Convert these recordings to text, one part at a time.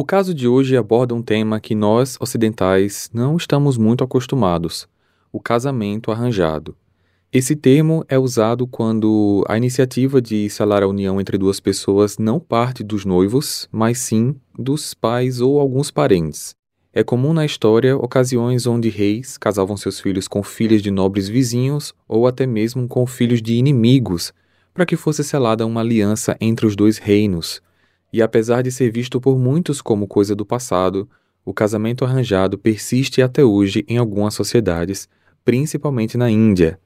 O caso de hoje aborda um tema que nós, ocidentais, não estamos muito acostumados: o casamento arranjado. Esse termo é usado quando a iniciativa de selar a união entre duas pessoas não parte dos noivos, mas sim dos pais ou alguns parentes. É comum na história ocasiões onde reis casavam seus filhos com filhas de nobres vizinhos ou até mesmo com filhos de inimigos, para que fosse selada uma aliança entre os dois reinos, e apesar de ser visto por muitos como coisa do passado, o casamento arranjado persiste até hoje em algumas sociedades, principalmente na Índia.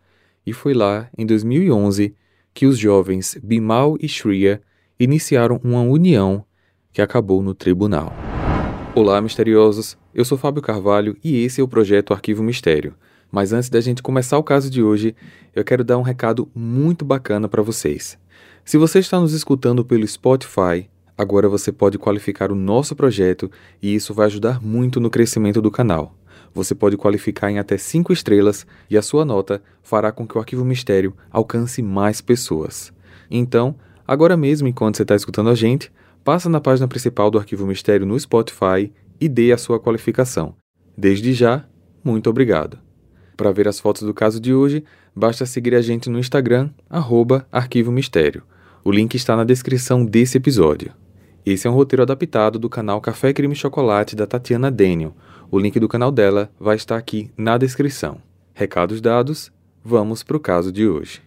E foi lá, em 2011, que os jovens Bimal e Shriya iniciaram uma união que acabou no tribunal. Olá, misteriosos! Eu sou Fábio Carvalho e esse é o projeto Arquivo Mistério. Mas antes da gente começar o caso de hoje, eu quero dar um recado muito bacana para vocês. Se você está nos escutando pelo Spotify, Agora você pode qualificar o nosso projeto e isso vai ajudar muito no crescimento do canal. Você pode qualificar em até 5 estrelas e a sua nota fará com que o Arquivo Mistério alcance mais pessoas. Então, agora mesmo enquanto você está escutando a gente, passa na página principal do Arquivo Mistério no Spotify e dê a sua qualificação. Desde já, muito obrigado. Para ver as fotos do caso de hoje, basta seguir a gente no Instagram, arroba Arquivo Mistério. O link está na descrição desse episódio. Esse é um roteiro adaptado do canal Café Crime Chocolate da Tatiana Daniel. O link do canal dela vai estar aqui na descrição. Recados dados, vamos para o caso de hoje.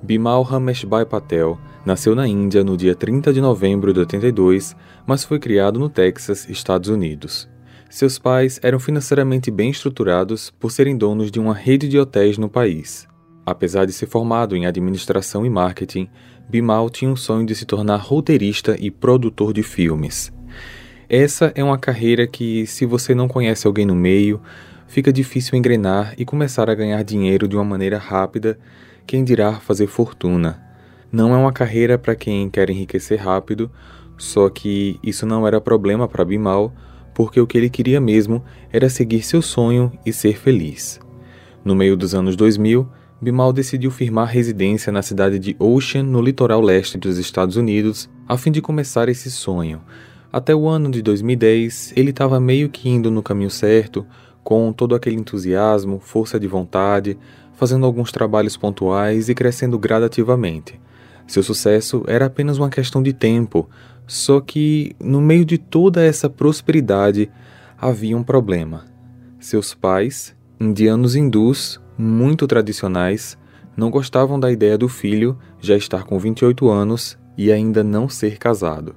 Bimal Rameshbhai Patel nasceu na Índia no dia 30 de novembro de 82, mas foi criado no Texas, Estados Unidos. Seus pais eram financeiramente bem estruturados por serem donos de uma rede de hotéis no país. Apesar de ser formado em administração e marketing, Bimal tinha um sonho de se tornar roteirista e produtor de filmes. Essa é uma carreira que, se você não conhece alguém no meio, fica difícil engrenar e começar a ganhar dinheiro de uma maneira rápida, quem dirá fazer fortuna. Não é uma carreira para quem quer enriquecer rápido, só que isso não era problema para Bimal porque o que ele queria mesmo era seguir seu sonho e ser feliz. No meio dos anos 2000, Bimal decidiu firmar residência na cidade de Ocean, no litoral leste dos Estados Unidos, a fim de começar esse sonho. Até o ano de 2010, ele estava meio que indo no caminho certo, com todo aquele entusiasmo, força de vontade, fazendo alguns trabalhos pontuais e crescendo gradativamente. Seu sucesso era apenas uma questão de tempo, só que, no meio de toda essa prosperidade, havia um problema. Seus pais, indianos hindus, muito tradicionais, não gostavam da ideia do filho já estar com 28 anos e ainda não ser casado.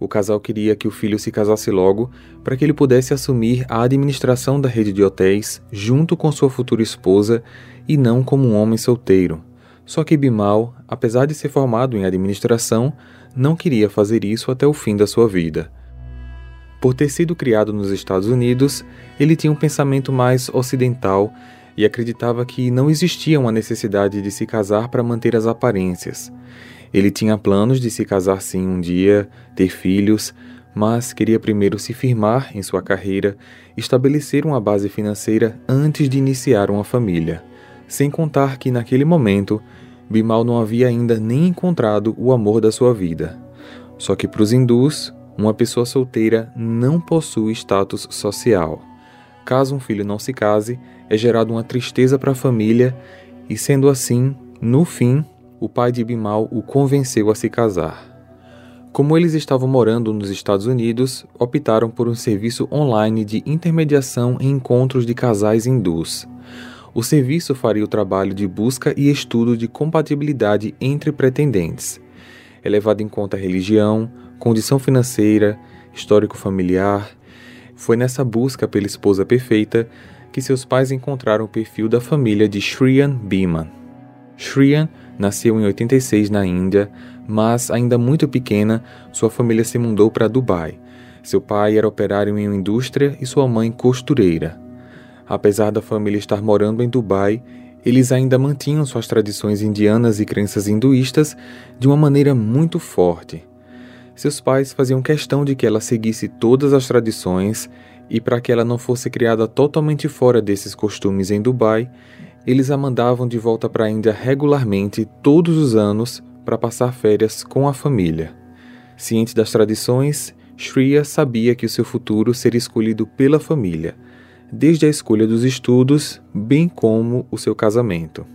O casal queria que o filho se casasse logo para que ele pudesse assumir a administração da rede de hotéis junto com sua futura esposa e não como um homem solteiro. Só que Bimal, apesar de ser formado em administração, não queria fazer isso até o fim da sua vida. Por ter sido criado nos Estados Unidos, ele tinha um pensamento mais ocidental e acreditava que não existia uma necessidade de se casar para manter as aparências. Ele tinha planos de se casar sim um dia, ter filhos, mas queria primeiro se firmar em sua carreira, estabelecer uma base financeira antes de iniciar uma família. Sem contar que naquele momento Bimal não havia ainda nem encontrado o amor da sua vida. Só que para os hindus, uma pessoa solteira não possui status social. Caso um filho não se case, é gerado uma tristeza para a família, e sendo assim, no fim, o pai de Bimal o convenceu a se casar. Como eles estavam morando nos Estados Unidos, optaram por um serviço online de intermediação em encontros de casais hindus. O serviço faria o trabalho de busca e estudo de compatibilidade entre pretendentes. É levado em conta religião, condição financeira, histórico familiar. Foi nessa busca pela esposa perfeita que seus pais encontraram o perfil da família de Shriyan Biman. Shriyan nasceu em 86 na Índia, mas ainda muito pequena, sua família se mudou para Dubai. Seu pai era operário em uma indústria e sua mãe costureira. Apesar da família estar morando em Dubai, eles ainda mantinham suas tradições indianas e crenças hinduístas de uma maneira muito forte. Seus pais faziam questão de que ela seguisse todas as tradições e para que ela não fosse criada totalmente fora desses costumes em Dubai, eles a mandavam de volta para a Índia regularmente todos os anos para passar férias com a família. Ciente das tradições, Shriya sabia que o seu futuro seria escolhido pela família, desde a escolha dos estudos, bem como o seu casamento.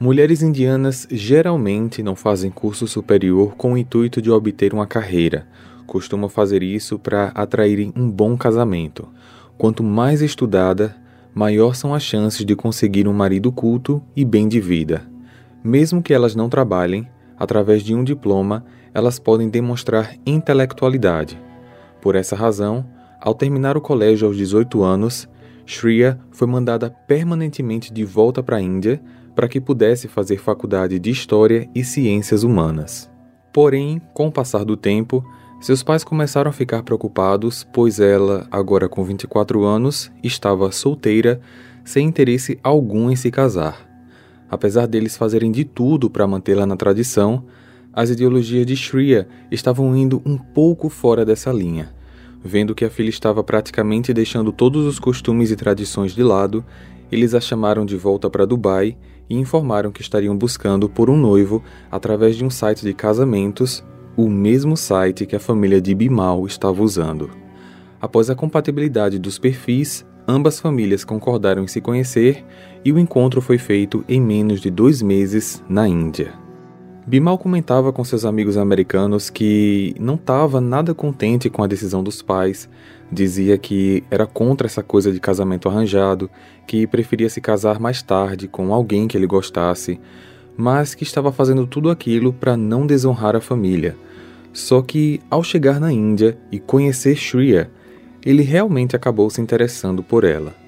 Mulheres indianas geralmente não fazem curso superior com o intuito de obter uma carreira, costumam fazer isso para atraírem um bom casamento. Quanto mais estudada, maior são as chances de conseguir um marido culto e bem de vida. Mesmo que elas não trabalhem, através de um diploma, elas podem demonstrar intelectualidade. Por essa razão, ao terminar o colégio aos 18 anos, Shriya foi mandada permanentemente de volta para a Índia para que pudesse fazer faculdade de História e Ciências Humanas. Porém, com o passar do tempo, seus pais começaram a ficar preocupados, pois ela, agora com 24 anos, estava solteira, sem interesse algum em se casar. Apesar deles fazerem de tudo para mantê-la na tradição, as ideologias de Shriya estavam indo um pouco fora dessa linha. Vendo que a filha estava praticamente deixando todos os costumes e tradições de lado, eles a chamaram de volta para Dubai e informaram que estariam buscando por um noivo através de um site de casamentos, o mesmo site que a família de Bimal estava usando. Após a compatibilidade dos perfis, ambas famílias concordaram em se conhecer e o encontro foi feito em menos de dois meses na Índia. Bimal comentava com seus amigos americanos que não estava nada contente com a decisão dos pais, dizia que era contra essa coisa de casamento arranjado, que preferia se casar mais tarde com alguém que ele gostasse, mas que estava fazendo tudo aquilo para não desonrar a família. Só que, ao chegar na Índia e conhecer Shriya, ele realmente acabou se interessando por ela.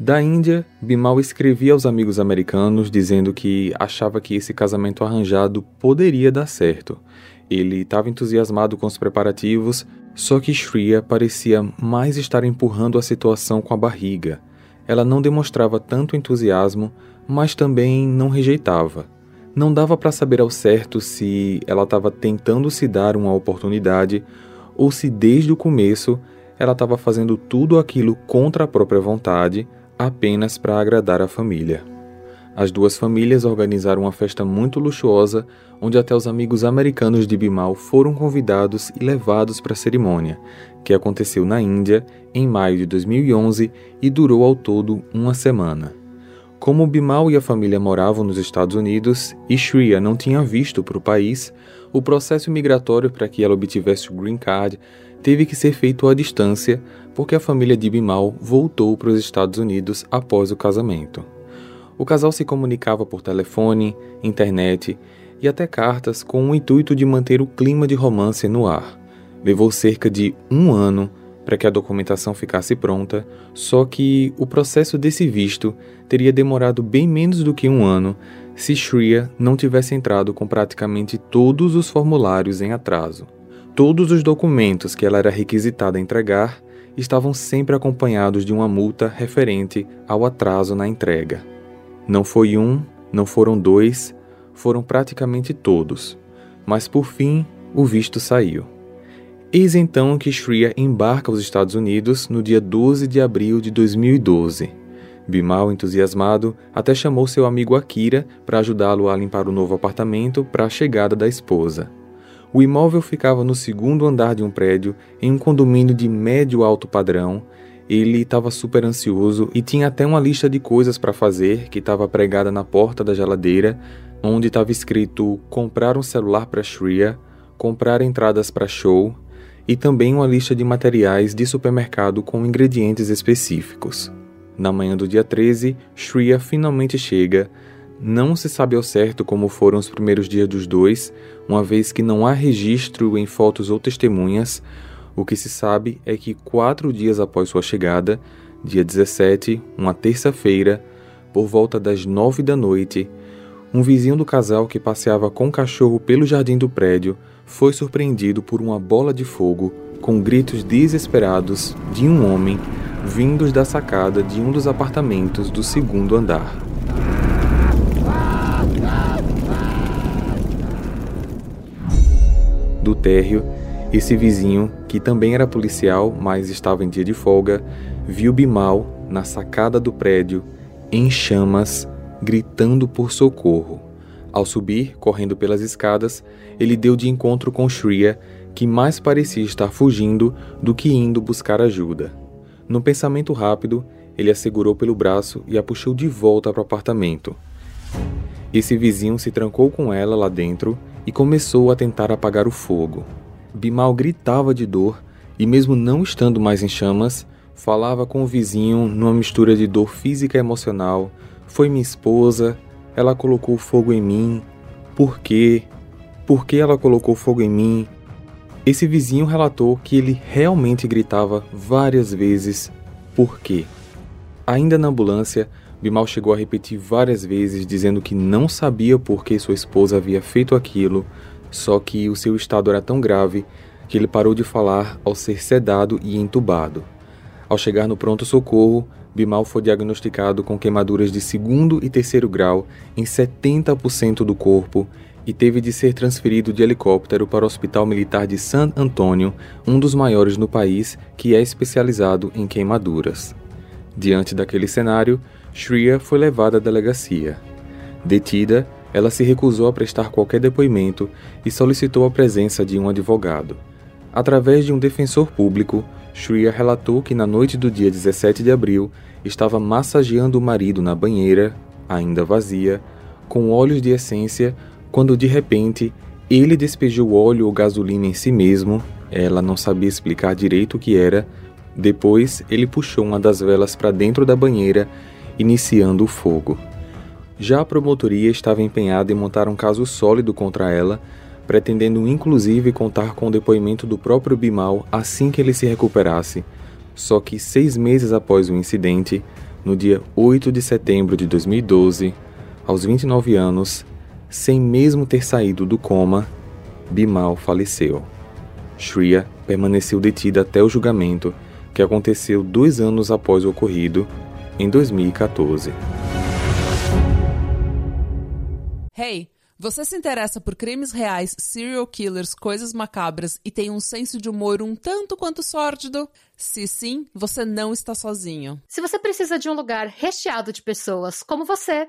Da Índia, Bimal escrevia aos amigos americanos dizendo que achava que esse casamento arranjado poderia dar certo. Ele estava entusiasmado com os preparativos, só que Shriya parecia mais estar empurrando a situação com a barriga. Ela não demonstrava tanto entusiasmo, mas também não rejeitava. Não dava para saber ao certo se ela estava tentando se dar uma oportunidade ou se desde o começo ela estava fazendo tudo aquilo contra a própria vontade apenas para agradar a família. As duas famílias organizaram uma festa muito luxuosa, onde até os amigos americanos de Bimal foram convidados e levados para a cerimônia, que aconteceu na Índia em maio de 2011 e durou ao todo uma semana. Como Bimal e a família moravam nos Estados Unidos e Shriya não tinha visto para o país, o processo migratório para que ela obtivesse o green card teve que ser feito à distância porque a família de Bimal voltou para os Estados Unidos após o casamento. O casal se comunicava por telefone, internet e até cartas com o intuito de manter o clima de romance no ar. Levou cerca de um ano para que a documentação ficasse pronta, só que o processo desse visto teria demorado bem menos do que um ano se Shriya não tivesse entrado com praticamente todos os formulários em atraso. Todos os documentos que ela era requisitada entregar estavam sempre acompanhados de uma multa referente ao atraso na entrega. Não foi um, não foram dois, foram praticamente todos. Mas por fim, o visto saiu. Eis então que Shriya embarca aos Estados Unidos no dia 12 de abril de 2012. Bimal, entusiasmado, até chamou seu amigo Akira para ajudá-lo a limpar o novo apartamento para a chegada da esposa. O imóvel ficava no segundo andar de um prédio, em um condomínio de médio alto padrão. Ele estava super ansioso e tinha até uma lista de coisas para fazer que estava pregada na porta da geladeira, onde estava escrito comprar um celular para Shriya, comprar entradas para show e também uma lista de materiais de supermercado com ingredientes específicos. Na manhã do dia 13, Shriya finalmente chega não se sabe ao certo como foram os primeiros dias dos dois, uma vez que não há registro em fotos ou testemunhas. O que se sabe é que quatro dias após sua chegada, dia 17, uma terça-feira, por volta das nove da noite, um vizinho do casal que passeava com o cachorro pelo jardim do prédio foi surpreendido por uma bola de fogo com gritos desesperados de um homem vindos da sacada de um dos apartamentos do segundo andar. do térreo, esse vizinho, que também era policial, mas estava em dia de folga, viu Bimal na sacada do prédio, em chamas, gritando por socorro. Ao subir, correndo pelas escadas, ele deu de encontro com Shreya, que mais parecia estar fugindo do que indo buscar ajuda. Num pensamento rápido, ele a segurou pelo braço e a puxou de volta para o apartamento. Esse vizinho se trancou com ela lá dentro e começou a tentar apagar o fogo. Bimal gritava de dor e, mesmo não estando mais em chamas, falava com o vizinho numa mistura de dor física e emocional. Foi minha esposa, ela colocou fogo em mim. Por quê? Por que ela colocou fogo em mim? Esse vizinho relatou que ele realmente gritava várias vezes por quê. Ainda na ambulância, Bimal chegou a repetir várias vezes dizendo que não sabia por que sua esposa havia feito aquilo, só que o seu estado era tão grave que ele parou de falar ao ser sedado e entubado. Ao chegar no pronto-socorro, Bimal foi diagnosticado com queimaduras de segundo e terceiro grau em 70% do corpo e teve de ser transferido de helicóptero para o Hospital Militar de San Antônio, um dos maiores no país que é especializado em queimaduras. Diante daquele cenário, Shreya foi levada à delegacia. Detida, ela se recusou a prestar qualquer depoimento e solicitou a presença de um advogado. Através de um defensor público, Shreya relatou que na noite do dia 17 de abril estava massageando o marido na banheira, ainda vazia, com óleos de essência quando de repente ele despejou óleo ou gasolina em si mesmo, ela não sabia explicar direito o que era. Depois, ele puxou uma das velas para dentro da banheira, iniciando o fogo. Já a promotoria estava empenhada em montar um caso sólido contra ela, pretendendo inclusive contar com o depoimento do próprio Bimal assim que ele se recuperasse. Só que seis meses após o incidente, no dia 8 de setembro de 2012, aos 29 anos, sem mesmo ter saído do coma, Bimal faleceu. Shreya permaneceu detida até o julgamento, que aconteceu dois anos após o ocorrido, em 2014. Hey, você se interessa por crimes reais, serial killers, coisas macabras e tem um senso de humor um tanto quanto sórdido? Se sim, você não está sozinho. Se você precisa de um lugar recheado de pessoas como você,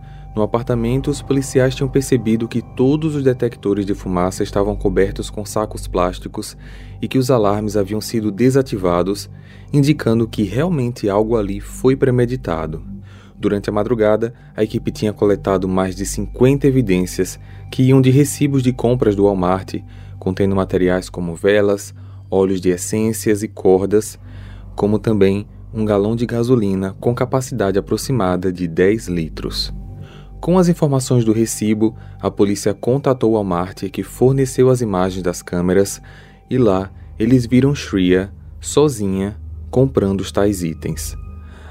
No apartamento, os policiais tinham percebido que todos os detectores de fumaça estavam cobertos com sacos plásticos e que os alarmes haviam sido desativados, indicando que realmente algo ali foi premeditado. Durante a madrugada, a equipe tinha coletado mais de 50 evidências que iam de recibos de compras do Walmart, contendo materiais como velas, óleos de essências e cordas, como também um galão de gasolina com capacidade aproximada de 10 litros. Com as informações do recibo, a polícia contatou o Walmart que forneceu as imagens das câmeras e lá eles viram Shreya sozinha comprando os tais itens.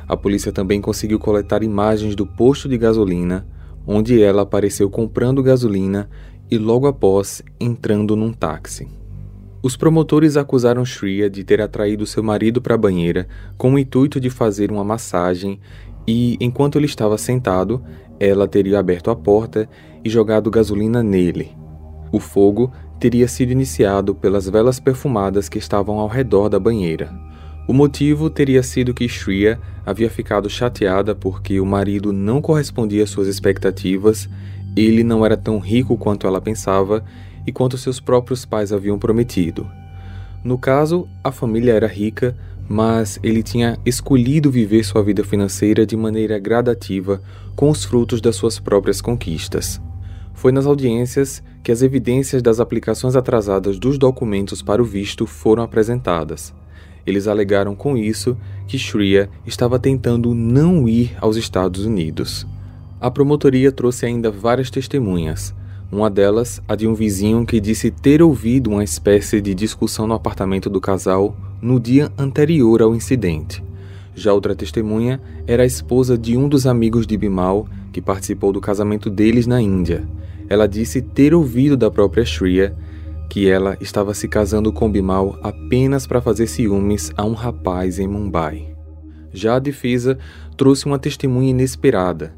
A polícia também conseguiu coletar imagens do posto de gasolina, onde ela apareceu comprando gasolina e logo após entrando num táxi. Os promotores acusaram Shreya de ter atraído seu marido para a banheira com o intuito de fazer uma massagem e, enquanto ele estava sentado, ela teria aberto a porta e jogado gasolina nele. O fogo teria sido iniciado pelas velas perfumadas que estavam ao redor da banheira. O motivo teria sido que Shreya havia ficado chateada porque o marido não correspondia às suas expectativas, ele não era tão rico quanto ela pensava e quanto seus próprios pais haviam prometido. No caso, a família era rica, mas ele tinha escolhido viver sua vida financeira de maneira gradativa com os frutos das suas próprias conquistas. Foi nas audiências que as evidências das aplicações atrasadas dos documentos para o visto foram apresentadas. Eles alegaram com isso que Shreya estava tentando não ir aos Estados Unidos. A promotoria trouxe ainda várias testemunhas, uma delas, a de um vizinho que disse ter ouvido uma espécie de discussão no apartamento do casal no dia anterior ao incidente. Já outra testemunha era a esposa de um dos amigos de Bimal que participou do casamento deles na Índia. Ela disse ter ouvido da própria Shreya que ela estava se casando com Bimal apenas para fazer ciúmes a um rapaz em Mumbai. Já a defesa trouxe uma testemunha inesperada.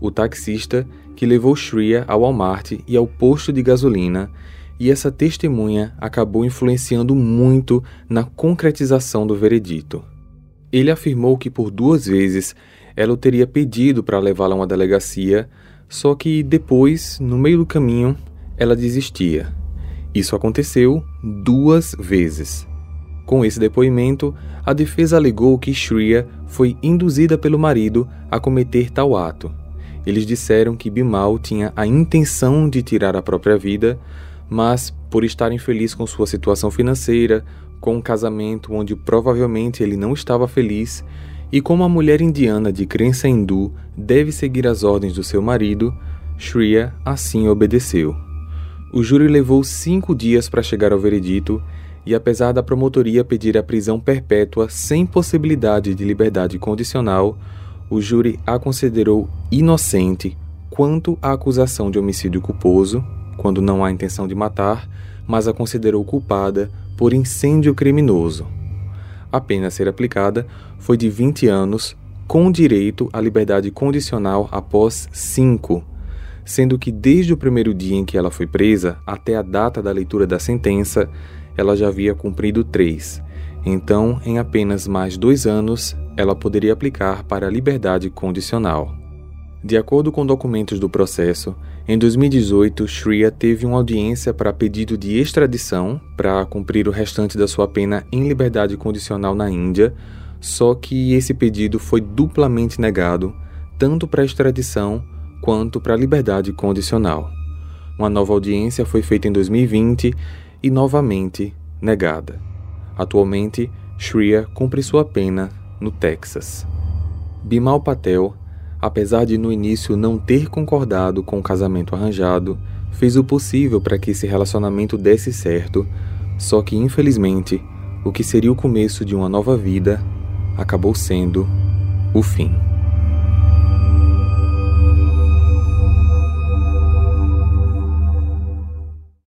O taxista que levou Shreya ao Walmart e ao posto de gasolina, e essa testemunha acabou influenciando muito na concretização do veredito. Ele afirmou que por duas vezes ela o teria pedido para levá-la a uma delegacia, só que depois, no meio do caminho, ela desistia. Isso aconteceu duas vezes. Com esse depoimento, a defesa alegou que Shreya foi induzida pelo marido a cometer tal ato. Eles disseram que Bimal tinha a intenção de tirar a própria vida, mas por estar infeliz com sua situação financeira, com um casamento onde provavelmente ele não estava feliz, e como a mulher indiana de crença hindu deve seguir as ordens do seu marido, Shreya assim obedeceu. O júri levou cinco dias para chegar ao veredito e, apesar da promotoria pedir a prisão perpétua sem possibilidade de liberdade condicional, o júri a considerou inocente quanto à acusação de homicídio culposo, quando não há intenção de matar, mas a considerou culpada por incêndio criminoso. A pena a ser aplicada foi de 20 anos, com direito à liberdade condicional após 5, sendo que desde o primeiro dia em que ela foi presa até a data da leitura da sentença, ela já havia cumprido 3. Então, em apenas mais dois anos, ela poderia aplicar para a liberdade condicional. De acordo com documentos do processo, em 2018, Shreya teve uma audiência para pedido de extradição para cumprir o restante da sua pena em liberdade condicional na Índia, só que esse pedido foi duplamente negado, tanto para extradição quanto para liberdade condicional. Uma nova audiência foi feita em 2020 e novamente negada. Atualmente, Shreya cumpre sua pena no Texas. Bimal Patel apesar de no início não ter concordado com o casamento arranjado, fez o possível para que esse relacionamento desse certo, só que infelizmente, o que seria o começo de uma nova vida acabou sendo o fim.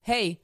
Hey!